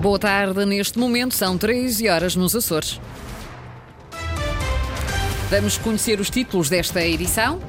Boa tarde, neste momento são 13 horas nos Açores. Vamos conhecer os títulos desta edição.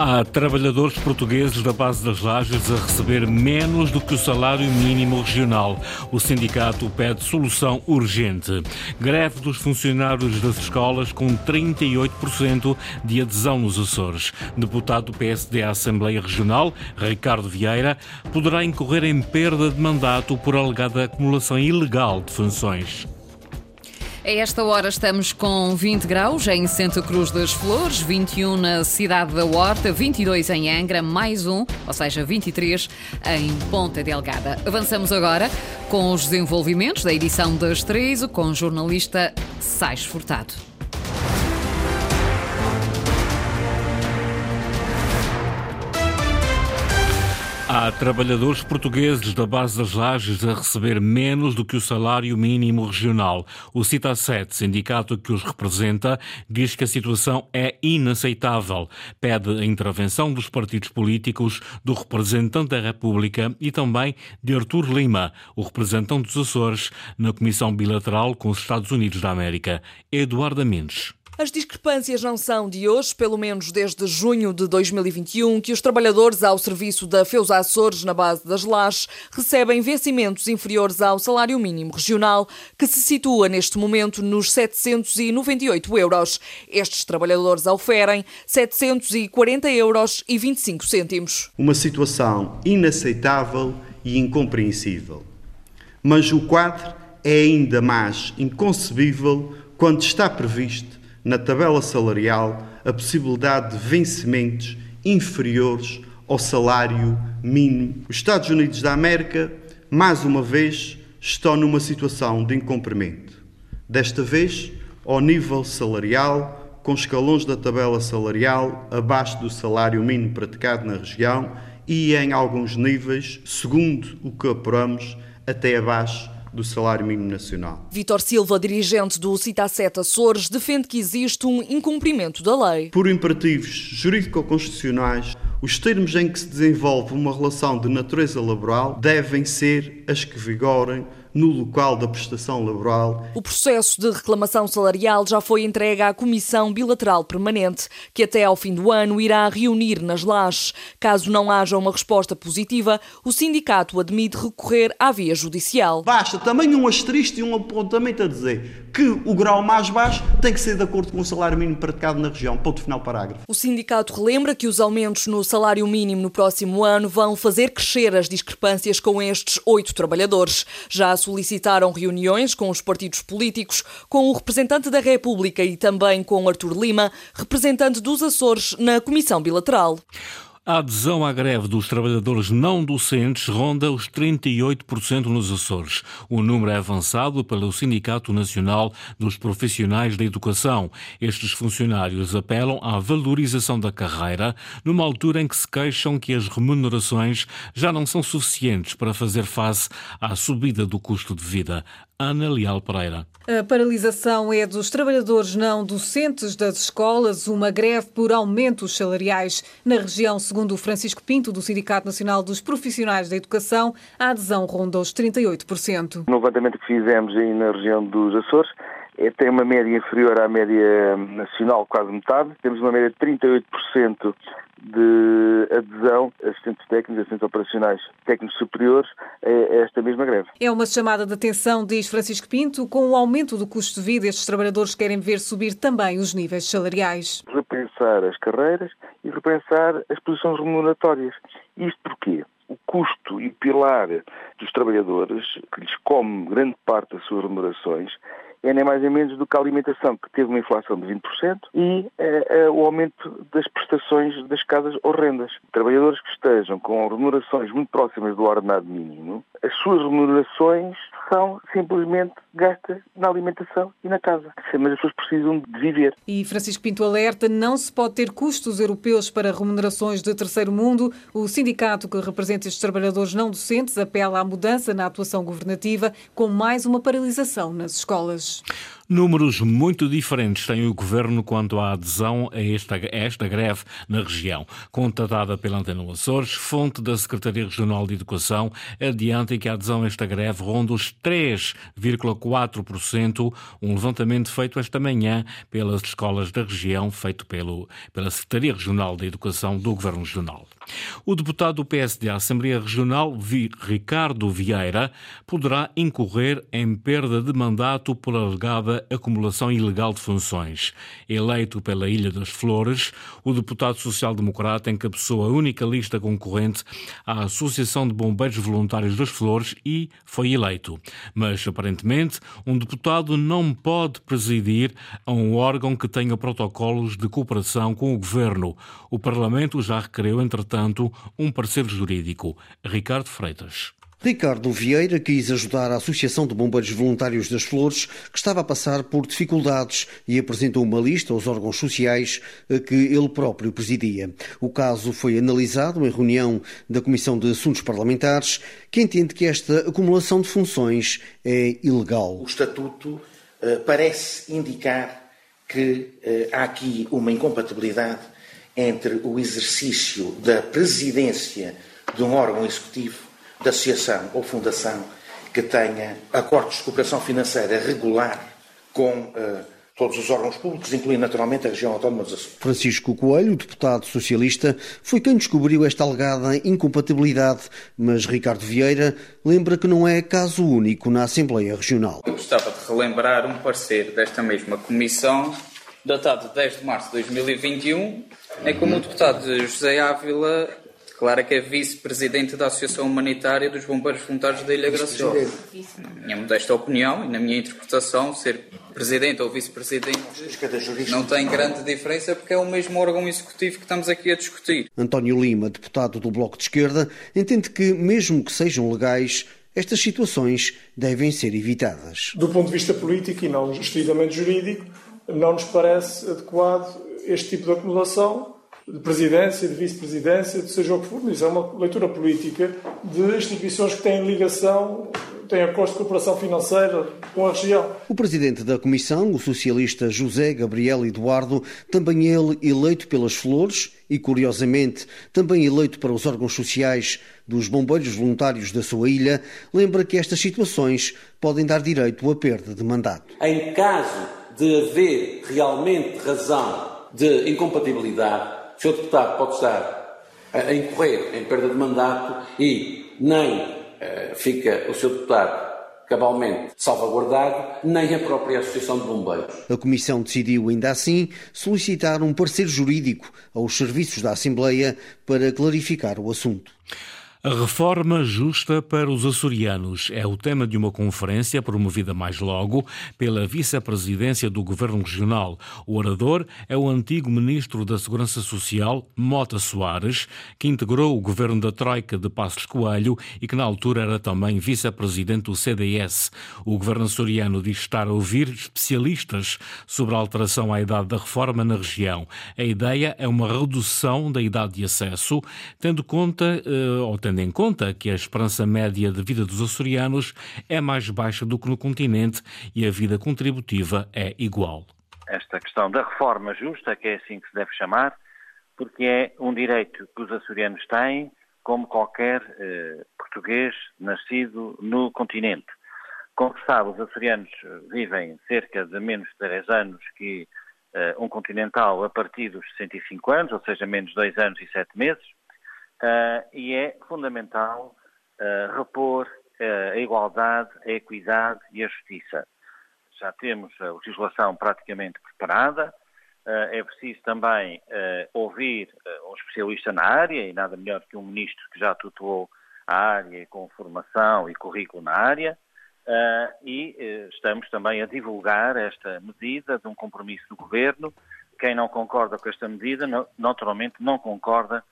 Há trabalhadores portugueses da base das lajes a receber menos do que o salário mínimo regional. O sindicato pede solução urgente. Greve dos funcionários das escolas com 38% de adesão nos Açores. Deputado do PSD à Assembleia Regional, Ricardo Vieira, poderá incorrer em perda de mandato por alegada acumulação ilegal de funções. A esta hora estamos com 20 graus em Santa Cruz das Flores, 21 na cidade da Horta, 22 em Angra, mais um, ou seja, 23 em Ponta Delgada. Avançamos agora com os desenvolvimentos da edição das 13 com o jornalista Sais Furtado. Há trabalhadores portugueses da base das lajes a receber menos do que o salário mínimo regional. O CITA7, sindicato que os representa, diz que a situação é inaceitável. Pede a intervenção dos partidos políticos, do representante da República e também de Artur Lima, o representante dos Açores, na Comissão Bilateral com os Estados Unidos da América. Eduardo Mendes. As discrepâncias não são de hoje, pelo menos desde junho de 2021, que os trabalhadores ao serviço da Feusa Açores, na base das lajes, recebem vencimentos inferiores ao salário mínimo regional, que se situa neste momento nos 798 euros. Estes trabalhadores oferem 740 euros e 25 cêntimos. Uma situação inaceitável e incompreensível. Mas o quadro é ainda mais inconcebível quando está previsto na tabela salarial a possibilidade de vencimentos inferiores ao salário mínimo. Os Estados Unidos da América, mais uma vez, estão numa situação de incumprimento. Desta vez, ao nível salarial, com escalões da tabela salarial abaixo do salário mínimo praticado na região e, em alguns níveis, segundo o que apuramos, até abaixo do salário mínimo nacional. Vítor Silva, dirigente do Citacet Açores, defende que existe um incumprimento da lei. Por imperativos jurídico-constitucionais, os termos em que se desenvolve uma relação de natureza laboral devem ser as que vigorem no local da prestação laboral. O processo de reclamação salarial já foi entregue à Comissão Bilateral Permanente, que até ao fim do ano irá reunir nas lajes. Caso não haja uma resposta positiva, o sindicato admite recorrer à via judicial. Basta também um asterisco e um apontamento a dizer que o grau mais baixo tem que ser de acordo com o salário mínimo praticado na região. Ponto final parágrafo. O sindicato relembra que os aumentos no salário mínimo no próximo ano vão fazer crescer as discrepâncias com estes oito trabalhadores. Já solicitaram reuniões com os partidos políticos, com o representante da República e também com Artur Lima, representante dos Açores na Comissão Bilateral. A adesão à greve dos trabalhadores não docentes ronda os 38% nos Açores. O número é avançado pelo Sindicato Nacional dos Profissionais da Educação. Estes funcionários apelam à valorização da carreira, numa altura em que se queixam que as remunerações já não são suficientes para fazer face à subida do custo de vida. Ana Leal Pereira. A paralisação é dos trabalhadores não docentes das escolas, uma greve por aumentos salariais. Na região, segundo Francisco Pinto, do Sindicato Nacional dos Profissionais da Educação, a adesão ronda os 38%. No levantamento que fizemos aí na região dos Açores, é, tem uma média inferior à média nacional, quase metade. Temos uma média de 38% de adesão assistentes técnicos, assistentes operacionais, técnicos superiores a esta mesma greve. É uma chamada de atenção, diz Francisco Pinto, com o aumento do custo de vida, estes trabalhadores querem ver subir também os níveis salariais. Repensar as carreiras e repensar as posições remuneratórias. Isto porquê? O custo e pilar dos trabalhadores, que lhes come grande parte das suas remunerações, é nem mais nem menos do que a alimentação, que teve uma inflação de 20%, e é, é, o aumento das prestações das casas horrendas. Trabalhadores que estejam com remunerações muito próximas do ordenado mínimo, as suas remunerações são simplesmente gastas na alimentação e na casa. Mas as pessoas precisam de viver. E Francisco Pinto alerta, não se pode ter custos europeus para remunerações de terceiro mundo. O sindicato que representa estes trabalhadores não docentes apela à mudança na atuação governativa com mais uma paralisação nas escolas. Números muito diferentes tem o governo quanto à adesão a esta, a esta greve na região. Contatada pela Antena Açores, fonte da Secretaria Regional de Educação adianta que a adesão a esta greve ronda os 3,4%, um levantamento feito esta manhã pelas escolas da região, feito pelo, pela Secretaria Regional de Educação do Governo Regional. O deputado do PSD à Assembleia Regional, Ricardo Vieira, poderá incorrer em perda de mandato por alegada acumulação ilegal de funções. Eleito pela Ilha das Flores, o deputado social-democrata encabeçou a única lista concorrente à Associação de Bombeiros Voluntários das Flores e foi eleito. Mas, aparentemente, um deputado não pode presidir a um órgão que tenha protocolos de cooperação com o governo. O Parlamento já requereu, entretanto, um parceiro jurídico. Ricardo Freitas. Ricardo Vieira quis ajudar a Associação de Bombeiros Voluntários das Flores, que estava a passar por dificuldades, e apresentou uma lista aos órgãos sociais que ele próprio presidia. O caso foi analisado em reunião da Comissão de Assuntos Parlamentares, que entende que esta acumulação de funções é ilegal. O Estatuto uh, parece indicar que uh, há aqui uma incompatibilidade entre o exercício da presidência de um órgão executivo de associação ou fundação que tenha acordos de cooperação financeira regular com uh, todos os órgãos públicos, incluindo naturalmente a região autónoma dos Açores. Francisco Coelho, deputado socialista, foi quem descobriu esta alegada incompatibilidade, mas Ricardo Vieira lembra que não é caso único na Assembleia Regional. Eu gostava de relembrar um parecer desta mesma comissão, datado de 10 de março de 2021, em que o deputado José Ávila Clara que é vice-presidente da Associação Humanitária dos Bombeiros Voluntários da Ilha Graciosa. Na minha modesta opinião e na minha interpretação, ser presidente ou vice-presidente não tem grande diferença porque é o mesmo órgão executivo que estamos aqui a discutir. António Lima, deputado do Bloco de Esquerda, entende que, mesmo que sejam legais, estas situações devem ser evitadas. Do ponto de vista político e não estritamente jurídico, não nos parece adequado este tipo de acumulação de presidência, de vice-presidência, de seja o que for, isso é uma leitura política de instituições que têm ligação, têm acordos de cooperação financeira com a região. O presidente da comissão, o socialista José Gabriel Eduardo, também ele eleito pelas Flores e, curiosamente, também eleito para os órgãos sociais dos bombeiros voluntários da sua ilha, lembra que estas situações podem dar direito à perda de mandato. Em caso de haver realmente razão de incompatibilidade, Sr. Deputado pode estar a incorrer em perda de mandato e nem uh, fica o Sr. Deputado cabalmente salvaguardado, nem a própria Associação de Bombeiros. A Comissão decidiu, ainda assim, solicitar um parecer jurídico aos serviços da Assembleia para clarificar o assunto. A reforma justa para os açorianos é o tema de uma conferência promovida mais logo pela vice-presidência do Governo Regional. O orador é o antigo ministro da Segurança Social, Mota Soares, que integrou o governo da Troika de Passos Coelho e que na altura era também vice-presidente do CDS. O governo açoriano diz estar a ouvir especialistas sobre a alteração à idade da reforma na região. A ideia é uma redução da idade de acesso, tendo conta, uh, ou tendo em conta que a esperança média de vida dos açorianos é mais baixa do que no continente e a vida contributiva é igual. Esta questão da reforma justa, que é assim que se deve chamar, porque é um direito que os açorianos têm, como qualquer eh, português nascido no continente. Como se sabe, os açorianos vivem cerca de menos de 10 anos que eh, um continental a partir dos 65 anos, ou seja, menos 2 anos e 7 meses uh, e é fundamental uh, repor uh, a igualdade, a equidade e a justiça. Já temos a legislação praticamente preparada, é preciso também ouvir um especialista na área, e nada melhor que um ministro que já tutelou a área com formação e currículo na área, e estamos também a divulgar esta medida de um compromisso do Governo. Quem não concorda com esta medida, naturalmente não concorda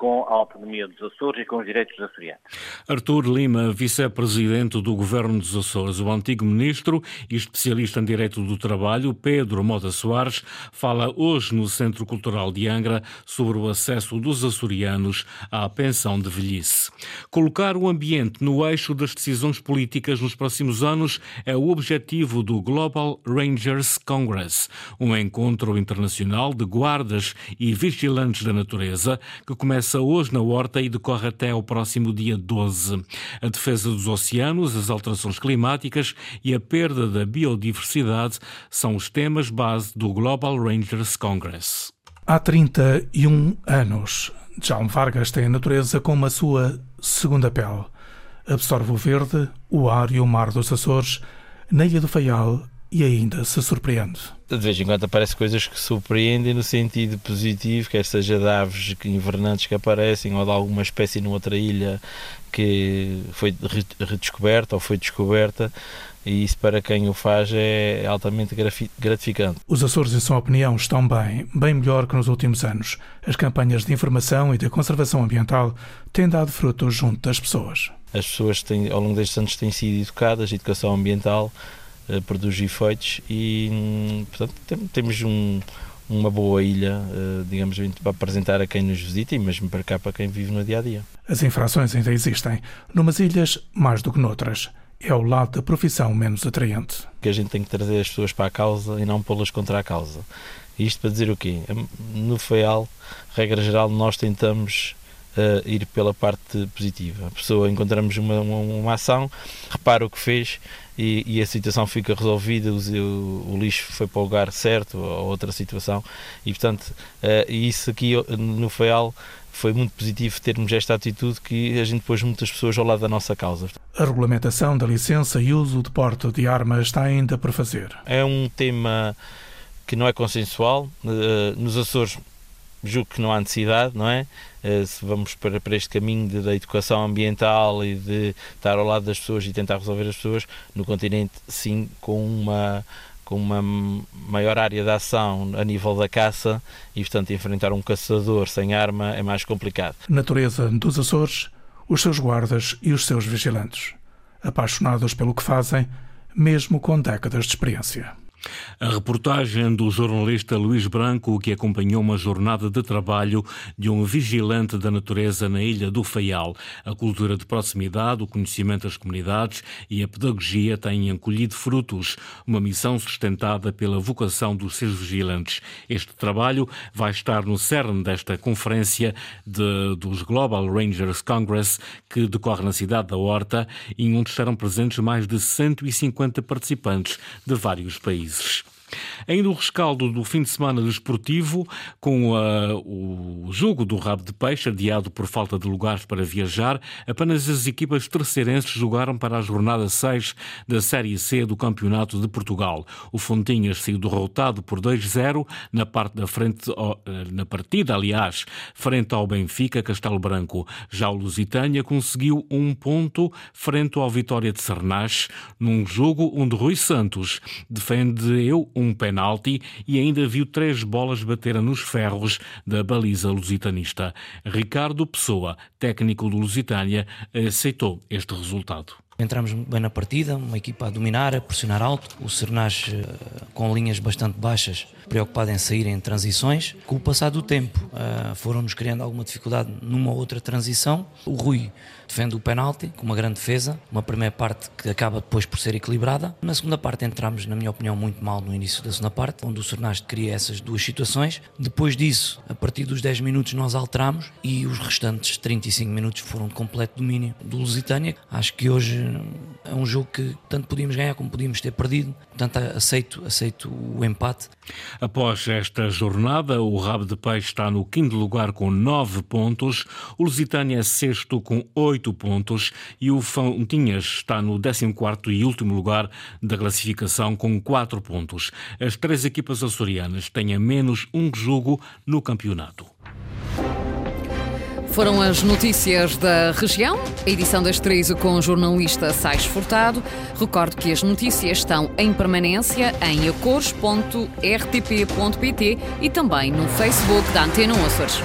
com a autonomia dos Açores e com os direitos dos açorianos. Artur Lima, vice-presidente do Governo dos Açores, o antigo ministro e especialista em Direito do Trabalho, Pedro Mota Soares, fala hoje no Centro Cultural de Angra sobre o acesso dos açorianos à pensão de velhice. Colocar o ambiente no eixo das decisões políticas nos próximos anos é o objetivo do Global Rangers Congress, um encontro internacional de guardas e vigilantes da natureza que começa começa hoje na Horta e decorre até ao próximo dia 12. A defesa dos oceanos, as alterações climáticas e a perda da biodiversidade são os temas base do Global Rangers Congress. Há 31 anos, Jaume Vargas tem a natureza como a sua segunda pele. Absorve o verde, o ar e o mar dos Açores, na Ilha do Faial e ainda se surpreende. De vez em quando aparecem coisas que surpreendem no sentido positivo, quer seja de aves invernantes que aparecem ou de alguma espécie noutra ilha que foi redescoberta ou foi descoberta e isso para quem o faz é altamente gratificante. Os Açores, em sua opinião, estão bem, bem melhor que nos últimos anos. As campanhas de informação e de conservação ambiental têm dado frutos junto das pessoas. As pessoas têm, ao longo destes anos têm sido educadas, educação ambiental uh, produz efeitos e, hum, portanto, temos um, uma boa ilha, uh, digamos, para apresentar a quem nos visita e mesmo para cá, para quem vive no dia a dia. As infrações ainda existem, numas ilhas mais do que noutras. É o lado da profissão menos atraente. Que a gente tem que trazer as pessoas para a causa e não pô-las contra a causa. Isto para dizer o quê? No FEAL, regra geral, nós tentamos uh, ir pela parte positiva. A pessoa encontramos uma, uma, uma ação, repara o que fez e, e, a situação fica resolvida, o, o, lixo foi para o lugar certo ou outra situação e portanto uh, isso aqui no FEAL foi muito positivo termos esta atitude que a gente pôs muitas pessoas ao lado da nossa causa. A regulamentação da licença e uso de porte de armas está ainda para fazer. É um tema que não é consensual. Eh, nos Açores julgo que não há necessidade, não é? Uh, se vamos para, para este caminho de, da educação ambiental e de estar ao lado das pessoas e tentar resolver as pessoas, no continente, sim, com uma com uma maior área de ação a nível da caça e, portanto, enfrentar um caçador sem arma é mais complicado. Natureza dos Açores, os seus guardas e os seus vigilantes, apaixonados pelo que fazem, mesmo com décadas de experiência. A reportagem do jornalista Luís Branco, que acompanhou uma jornada de trabalho de um vigilante da natureza na Ilha do Faial. A cultura de proximidade, o conhecimento das comunidades e a pedagogia têm encolhido frutos, uma missão sustentada pela vocação dos seus vigilantes. Este trabalho vai estar no cerne desta conferência de, dos Global Rangers Congress, que decorre na cidade da Horta e onde estarão presentes mais de 150 participantes de vários países países. Ainda o rescaldo do fim de semana desportivo, com uh, o jogo do rabo de peixe adiado por falta de lugares para viajar, apenas as equipas terceirenses jogaram para a jornada 6 da Série C do Campeonato de Portugal. O Fontinhas saiu derrotado por 2-0 na parte da frente, eh, na partida, aliás, frente ao Benfica Castelo Branco. Já o Lusitânia conseguiu um ponto frente ao Vitória de Sernache, num jogo onde Rui Santos defendeu um penalti e ainda viu três bolas bater nos ferros da baliza lusitanista. Ricardo Pessoa, técnico do Lusitânia, aceitou este resultado. Entramos bem na partida, uma equipa a dominar, a pressionar alto, o Sernache eh, com linhas bastante baixas, preocupado em sair em transições. Com o passar do tempo, uh, foram-nos criando alguma dificuldade numa outra transição. O Rui defende o penalti com uma grande defesa, uma primeira parte que acaba depois por ser equilibrada. Na segunda parte entramos, na minha opinião, muito mal no início da segunda parte, onde o Sernache cria essas duas situações. Depois disso, a partir dos 10 minutos nós alteramos e os restantes 35 minutos foram de completo domínio do Lusitânia. Acho que hoje é um jogo que tanto podíamos ganhar como podíamos ter perdido. Portanto, aceito, aceito o empate. Após esta jornada, o Rabo de Peixe está no quinto lugar com nove pontos, o Lusitânia é sexto com oito pontos e o Fontinhas está no décimo quarto e último lugar da classificação com quatro pontos. As três equipas açorianas têm a menos um jogo no campeonato. Foram as notícias da região, a edição das três com o jornalista Sais Furtado. Recordo que as notícias estão em permanência em acores.rtp.pt e também no Facebook da Antena Açores.